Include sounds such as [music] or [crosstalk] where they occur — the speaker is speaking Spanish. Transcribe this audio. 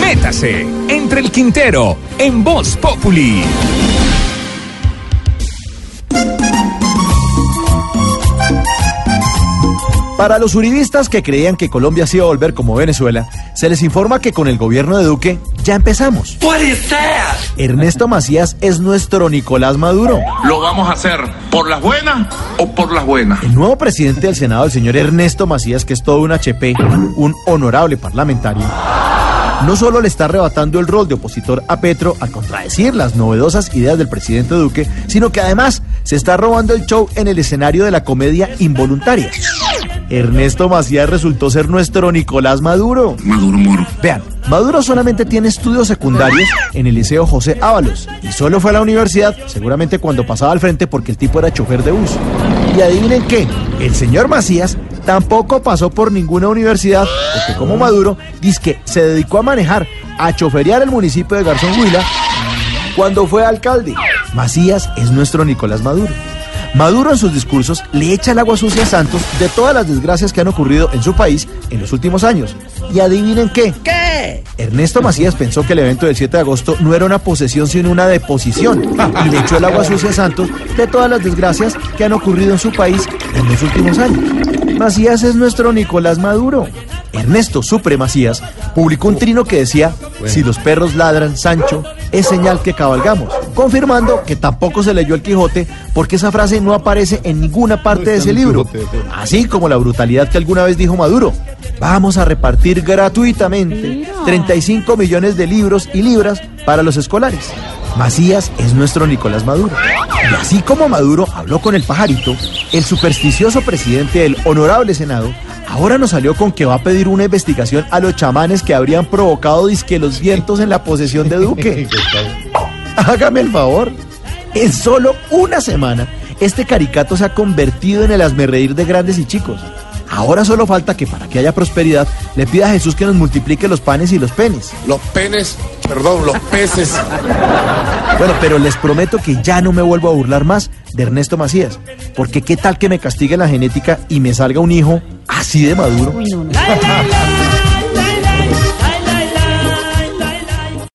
Métase entre el Quintero en Voz Populi. Para los uribistas que creían que Colombia se iba a volver como Venezuela, se les informa que con el gobierno de Duque ya empezamos. Ernesto Macías es nuestro Nicolás Maduro. ¿Lo vamos a hacer por las buenas o por las buenas? El nuevo presidente del Senado, el señor Ernesto Macías, que es todo un HP, un honorable parlamentario, no solo le está arrebatando el rol de opositor a Petro al contradecir las novedosas ideas del presidente Duque, sino que además se está robando el show en el escenario de la comedia involuntaria. Ernesto Macías resultó ser nuestro Nicolás Maduro. Maduro Moro. Vean, Maduro solamente tiene estudios secundarios en el Liceo José Ábalos y solo fue a la universidad, seguramente cuando pasaba al frente porque el tipo era chofer de bus. Y adivinen qué, el señor Macías tampoco pasó por ninguna universidad porque como Maduro dice que se dedicó a manejar, a choferear el municipio de Garzón Huila cuando fue alcalde. Macías es nuestro Nicolás Maduro. Maduro en sus discursos le echa el agua sucia a Santos de todas las desgracias que han ocurrido en su país en los últimos años. Y adivinen qué. ¿Qué? Ernesto Macías pensó que el evento del 7 de agosto no era una posesión sino una deposición y le echó el agua sucia a Santos de todas las desgracias que han ocurrido en su país en los últimos años. Macías es nuestro Nicolás Maduro. Ernesto Supre Macías publicó un trino que decía, si los perros ladran, Sancho, es señal que cabalgamos, confirmando que tampoco se leyó el Quijote porque esa frase no aparece en ninguna parte de ese libro, así como la brutalidad que alguna vez dijo Maduro. Vamos a repartir gratuitamente 35 millones de libros y libras para los escolares. Macías es nuestro Nicolás Maduro. Y así como Maduro habló con el pajarito, el supersticioso presidente del honorable Senado ahora nos salió con que va a pedir una investigación a los chamanes que habrían provocado disque los vientos en la posesión de Duque. [laughs] Hágame el favor. En solo una semana, este caricato se ha convertido en el asmerreír de grandes y chicos. Ahora solo falta que para que haya prosperidad le pida a Jesús que nos multiplique los panes y los penes. Los penes, perdón, los peces. Bueno, pero les prometo que ya no me vuelvo a burlar más de Ernesto Macías. Porque qué tal que me castigue la genética y me salga un hijo así de maduro. Uy, no, no. [laughs]